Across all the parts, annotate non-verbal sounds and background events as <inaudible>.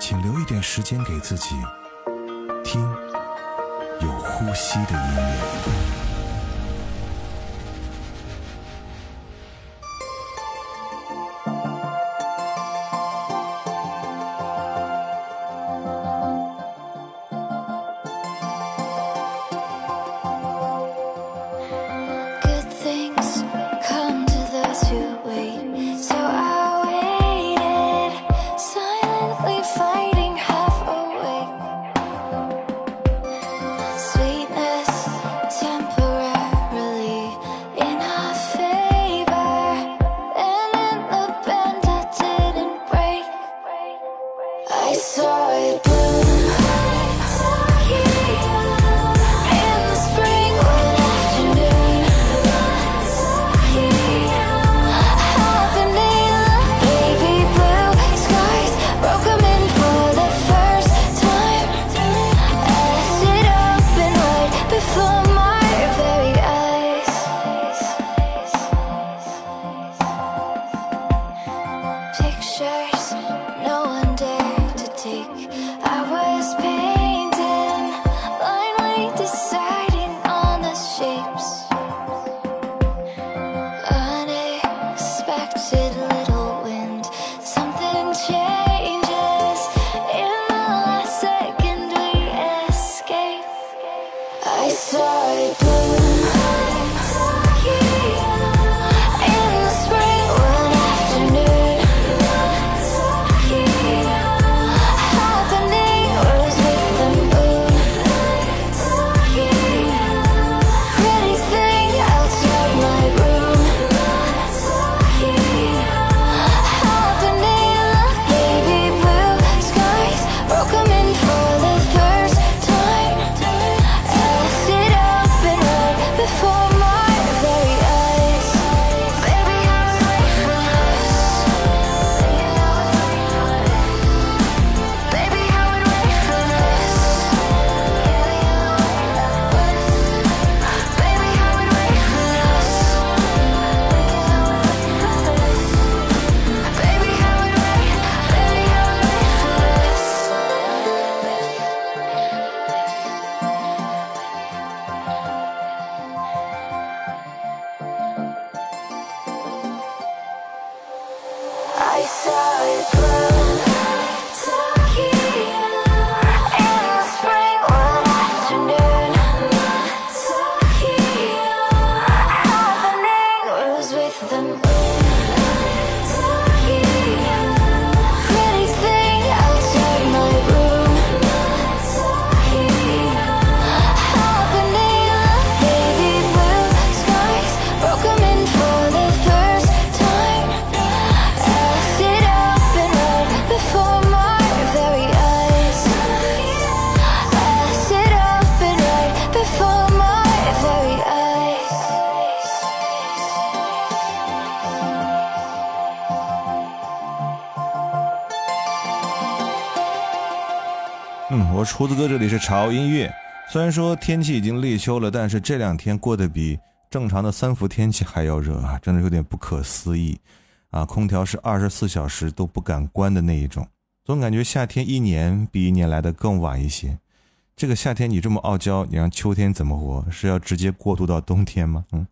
请留一点时间给自己，听有呼吸的音乐。胡子哥，这里是潮音乐。虽然说天气已经立秋了，但是这两天过得比正常的三伏天气还要热啊，真的有点不可思议啊！空调是二十四小时都不敢关的那一种，总感觉夏天一年比一年来的更晚一些。这个夏天你这么傲娇，你让秋天怎么活？是要直接过渡到冬天吗？嗯，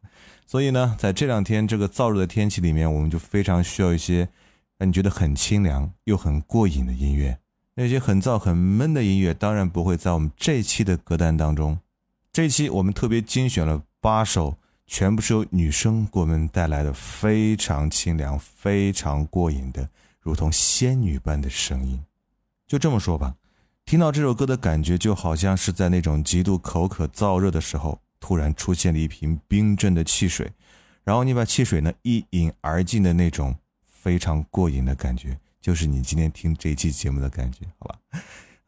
所以呢，在这两天这个燥热的天气里面，我们就非常需要一些让你觉得很清凉又很过瘾的音乐。那些很燥很闷的音乐，当然不会在我们这期的歌单当中。这期我们特别精选了八首，全部是由女生给我们带来的非常清凉、非常过瘾的，如同仙女般的声音。就这么说吧，听到这首歌的感觉，就好像是在那种极度口渴燥热的时候，突然出现了一瓶冰镇的汽水，然后你把汽水呢一饮而尽的那种非常过瘾的感觉。就是你今天听这一期节目的感觉，好吧？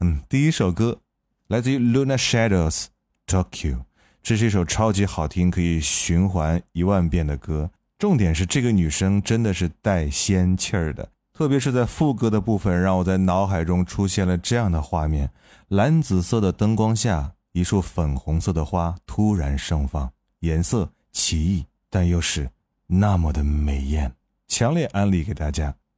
嗯，第一首歌来自于 Luna Shadows Tokyo，这是一首超级好听，可以循环一万遍的歌。重点是这个女生真的是带仙气儿的，特别是在副歌的部分，让我在脑海中出现了这样的画面：蓝紫色的灯光下，一束粉红色的花突然盛放，颜色奇异，但又是那么的美艳。强烈安利给大家。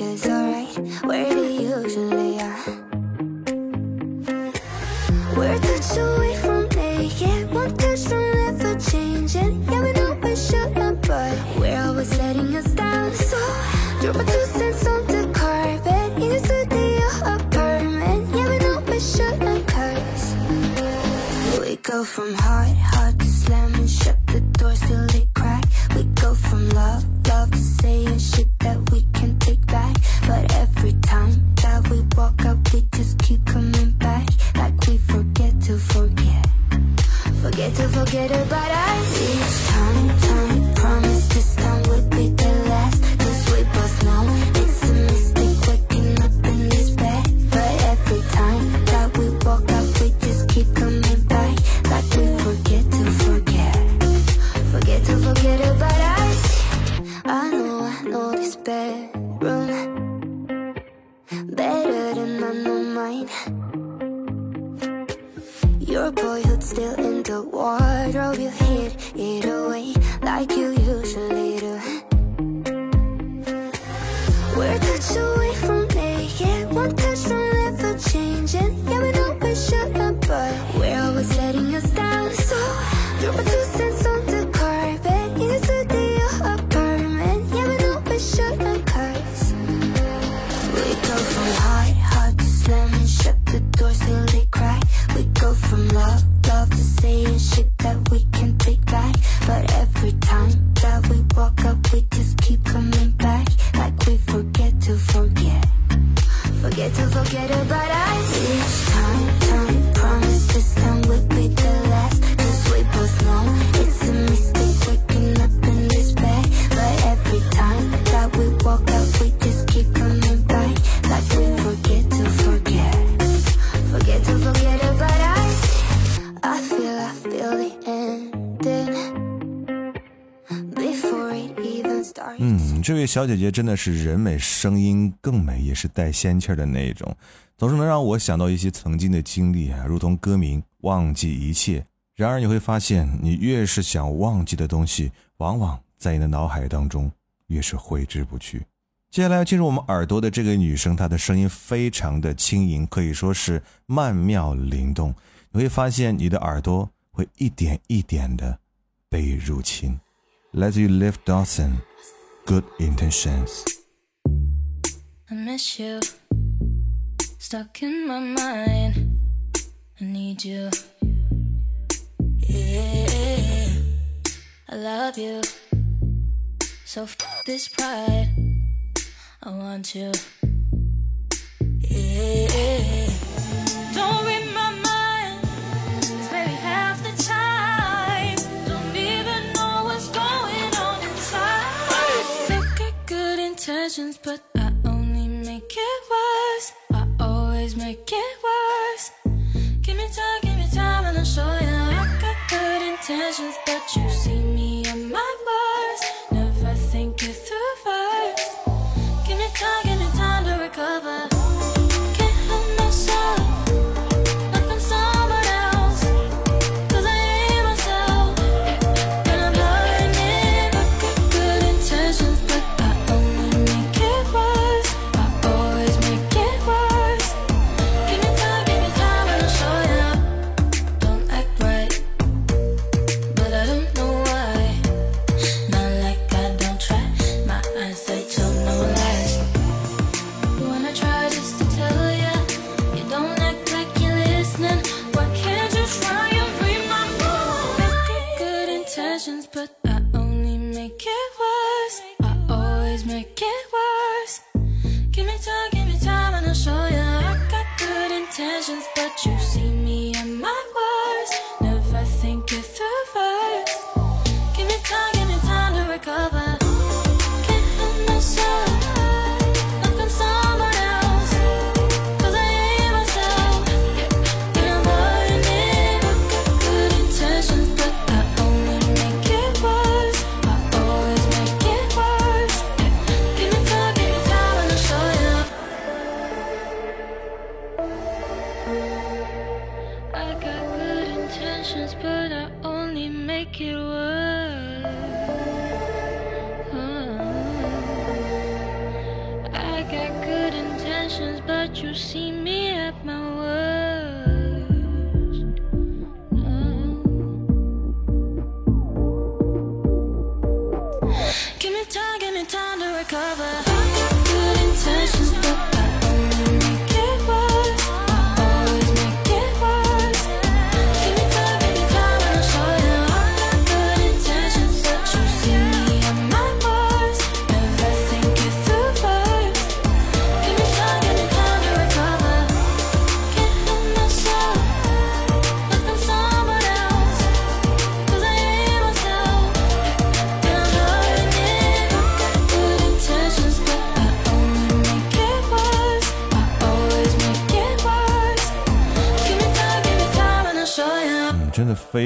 Cause you're right where you usually are? Where did you Your boyhood still 这位小姐姐真的是人美声音更美，也是带仙气儿的那一种，总是能让我想到一些曾经的经历啊，如同歌名《忘记一切》。然而你会发现，你越是想忘记的东西，往往在你的脑海当中越是挥之不去。接下来进入我们耳朵的这个女生，她的声音非常的轻盈，可以说是曼妙灵动。你会发现，你的耳朵会一点一点的被入侵。来自于 Liv Dawson，《Good Intentions》。I miss you. Stuck in my mind. I need you. Yeah. I love you. So f this pride. I want you. Yeah. intentions, but you see.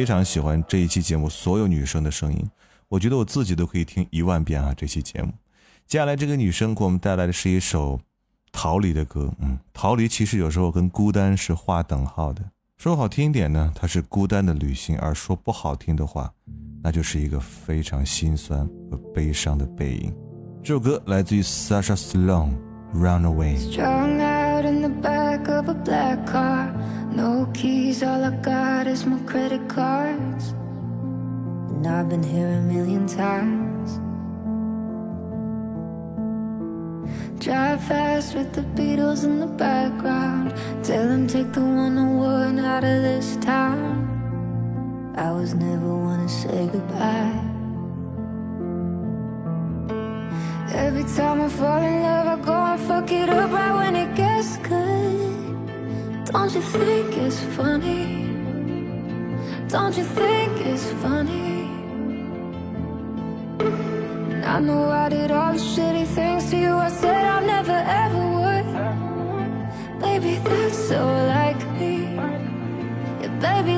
非常喜欢这一期节目所有女生的声音我觉得我自己都可以听一万遍啊这期节目。接下来这个女生给我们带来的是一首逃离的歌嗯逃离其实有时候跟孤单是划等号的。说好听一点呢它是孤单的旅行而说不好听的话那就是一个非常心酸和悲伤的背影。这首歌来自于 sasha slone runaway strung out in the back of a black car keys, all I got is my credit cards. And I've been here a million times. Drive fast with the Beatles in the background. Tell them take the 101 out of this town. I was never one to say goodbye. Every time I fall in love, I go and fuck it up right when it gets good. Don't you think it's funny? Don't you think it's funny? And I know I did all the shitty things to you. I said I never ever would. Baby, that's so like me. Yeah, baby,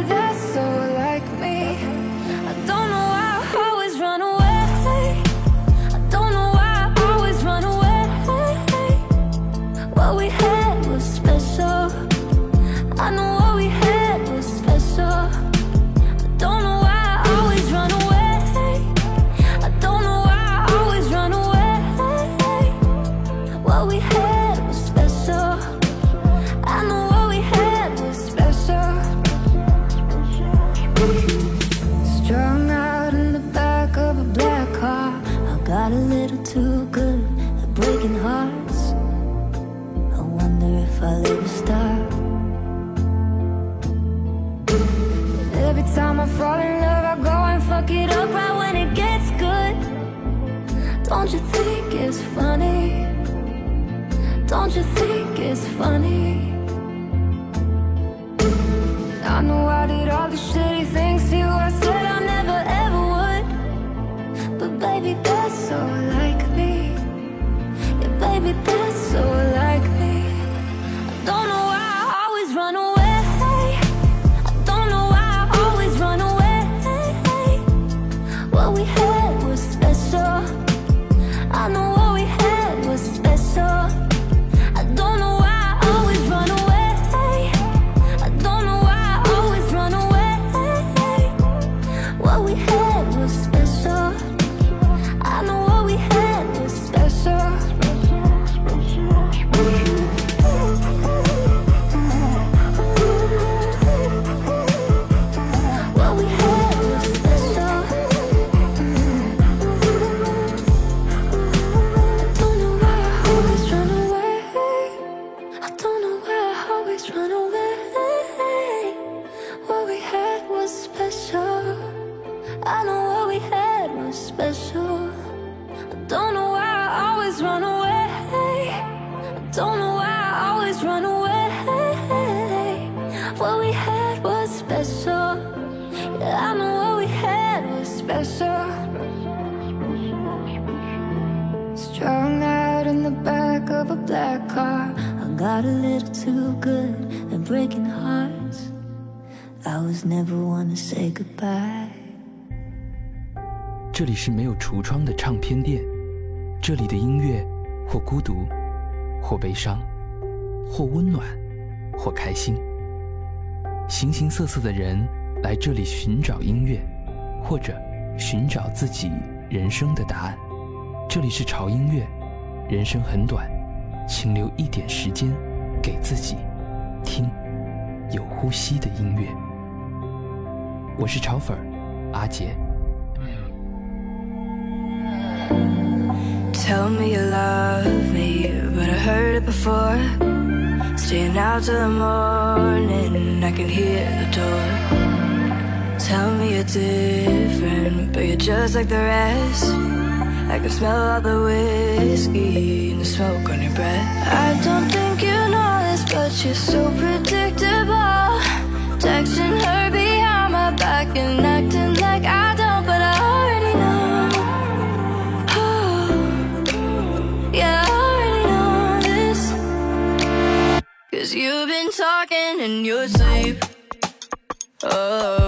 breaking hearts. I was never one to say goodbye. 这里是没有橱窗的唱片店，这里的音乐或孤独，或悲伤，或温暖，或开心。形形色色的人来这里寻找音乐，或者寻找自己人生的答案。这里是潮音乐，人生很短，请留一点时间给自己，听有呼吸的音乐。我是潮粉儿阿杰。 Tell me you love me, but I heard it before. Staying out till the morning, I can hear the door. Tell me you're different, but you're just like the rest. I can smell all the whiskey and the smoke on your breath. I don't think you know this, so predictable. Texting her behind my back and acting like I don't, but I already know. oh, <sighs> Yeah, I already know this. Cause you've been talking in your sleep. Oh,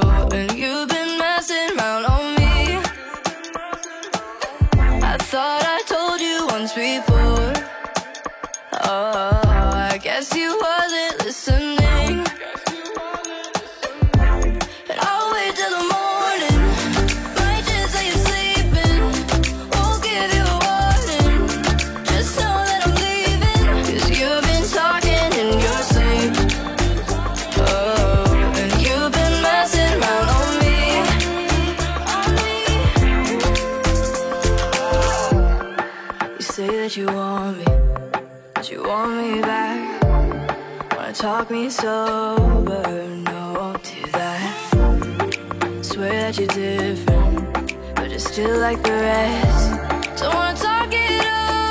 Wanna me sober, no, won't do that. Swear that you're different, but you're still like the rest. Don't wanna talk it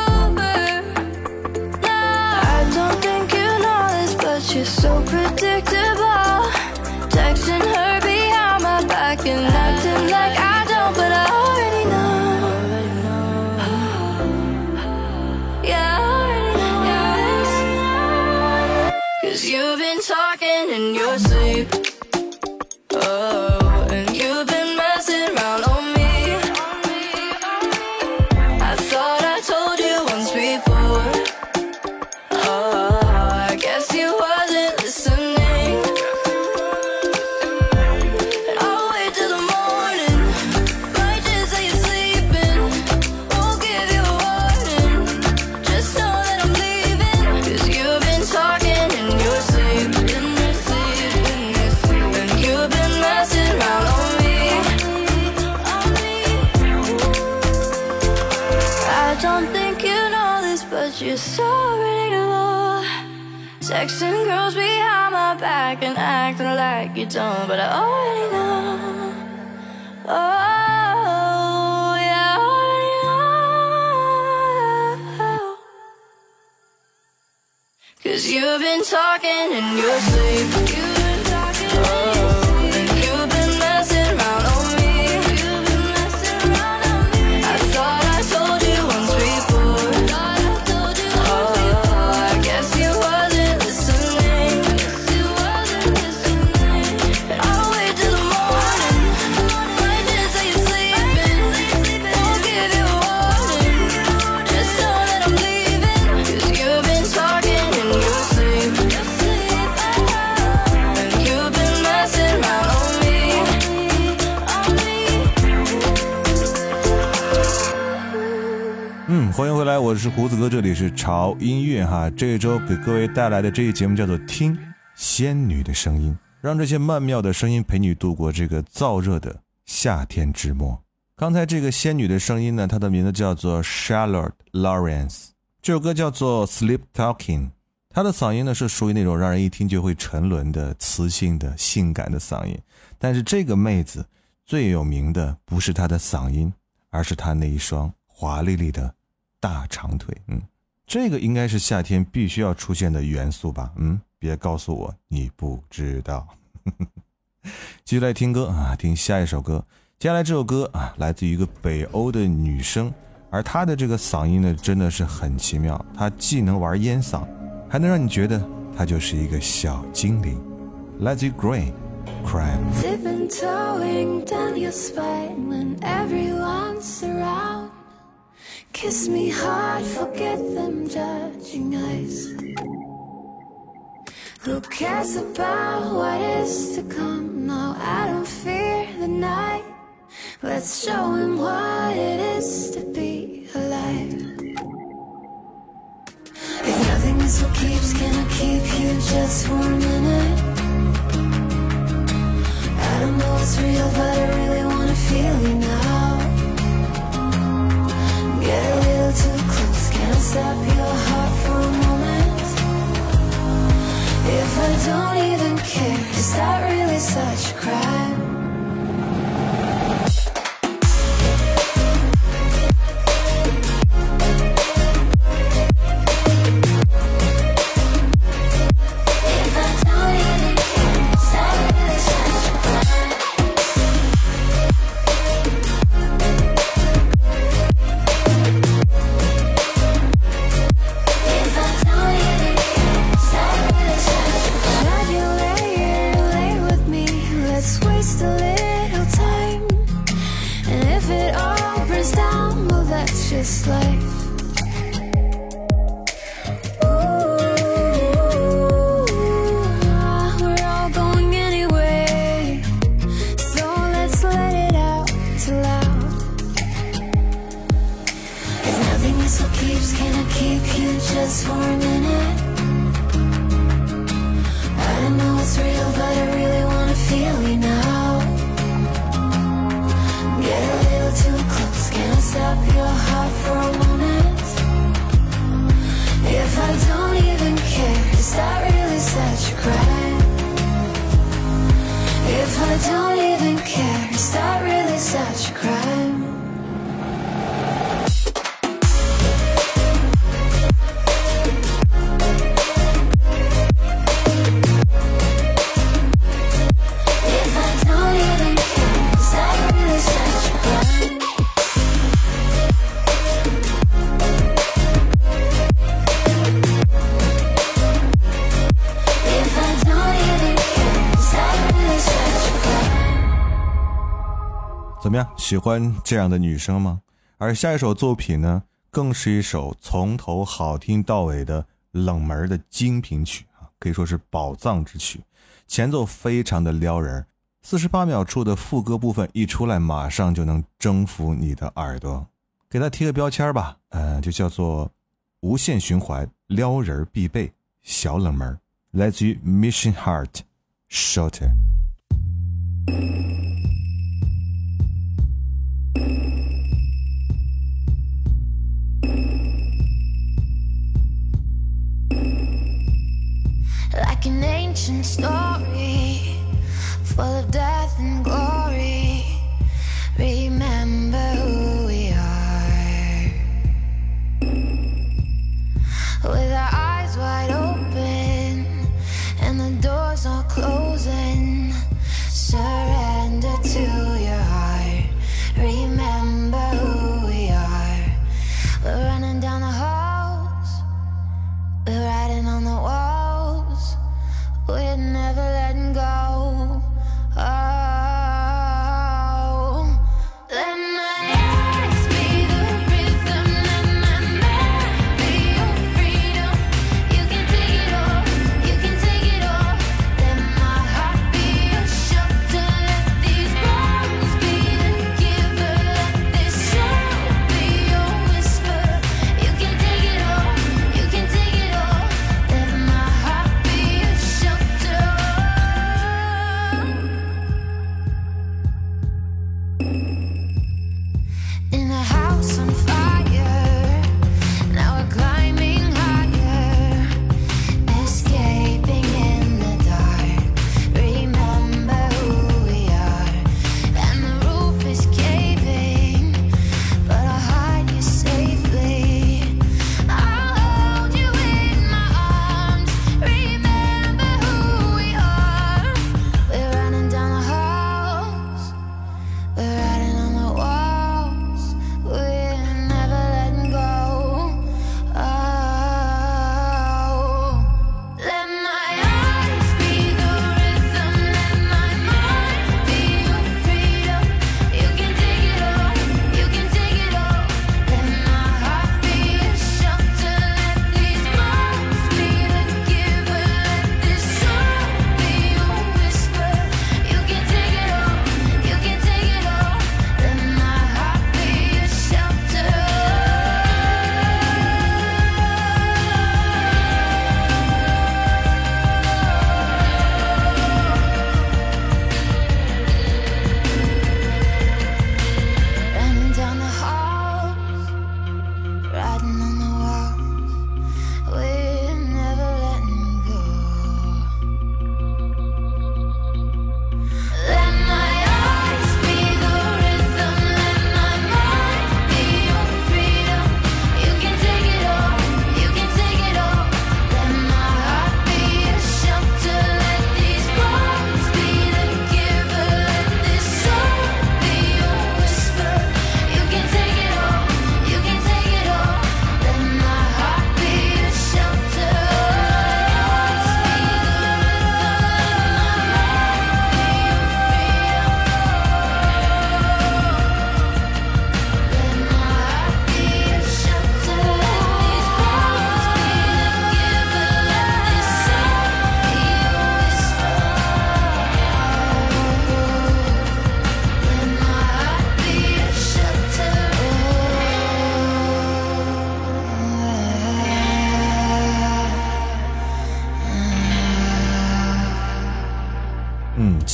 over. No, I don't think you know this, but you're so predictable. Texting her back and acting like you don't, but I already know. Oh, yeah, I already know. Cause you've been talking in your sleep. 这一周给各位带来的这一节目叫做《听仙女的声音》，让这些曼妙的声音陪你度过这个燥热的夏天之末。刚才这个仙女的声音呢，她的名字叫做 Charlotte Lawrence，这首歌叫做《Sleep Talking》。她的嗓音呢是属于那种让人一听就会沉沦的磁性的性感的嗓音，但是这个妹子最有名的不是她的嗓音，而是她那一双华丽丽的大长腿。嗯，这个应该是夏天必须要出现的元素吧？嗯，别告诉我你不知道。<laughs> 继续来听歌啊，听下一首歌。接下来这首歌啊，来自于一个北欧的女生而她的这个嗓音呢，真的是很奇妙，她既能玩烟嗓，还能让你觉得她就是一个小精灵。来自于 Green Crime。Kiss me hard, forget them judging eyes. Who cares about what is to come? No, I don't fear the night. Let's show him what it is to be alive. If nothing is what keeps, can I keep you just for a minute? I don't know what's real, but I really wanna feel you If I don't even care, is that really such a crime? 怎么样？喜欢这样的女生吗？而下一首作品呢，更是一首从头好听到尾的冷门的精品曲啊，可以说是宝藏之曲。前奏非常的撩人，四十八秒处的副歌部分一出来，马上就能征服你的耳朵。给它贴个标签吧，呃，就叫做无限循环撩人必备小冷门，来自于 Mission Heart Shorter。Like an ancient story full of death and glory.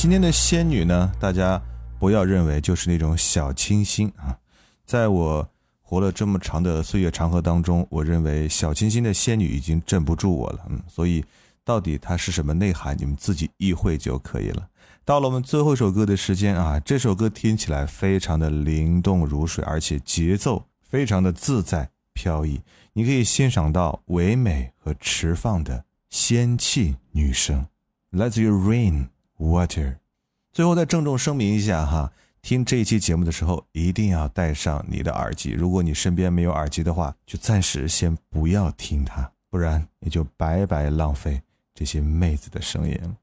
今天的仙女呢，大家不要认为就是那种小清新啊。在我活了这么长的岁月长河当中，我认为小清新的仙女已经镇不住我了。嗯，所以到底它是什么内涵，你们自己意会就可以了。到了我们最后一首歌的时间啊，这首歌听起来非常的灵动如水，而且节奏非常的自在飘逸，你可以欣赏到唯美和驰放的仙气女声，来自于 Rain Water。最后再郑重声明一下哈，听这一期节目的时候一定要戴上你的耳机，如果你身边没有耳机的话，就暂时先不要听它，不然你就白白浪费这些妹子的声音了。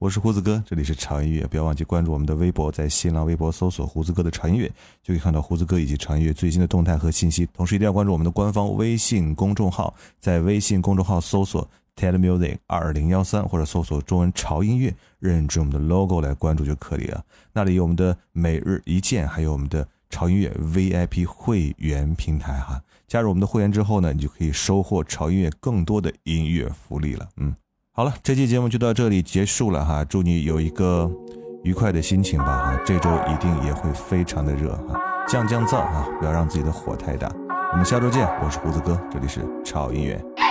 我是胡子哥，这里是潮音乐，不要忘记关注我们的微博，在新浪微博搜索“胡子哥的潮音乐”，就可以看到胡子哥以及潮音乐最新的动态和信息。同时一定要关注我们的官方微信公众号，在微信公众号搜索 “ted music 二零幺三”或者搜索中文“潮音乐”，认准我们的 logo 来关注就可以了。那里有我们的每日一见，还有我们的潮音乐 VIP 会员平台哈。加入我们的会员之后呢，你就可以收获潮音乐更多的音乐福利了。嗯。好了，这期节目就到这里结束了哈，祝你有一个愉快的心情吧哈，这周一定也会非常的热哈，降降噪啊，不要让自己的火太大。我们下周见，我是胡子哥，这里是潮音乐。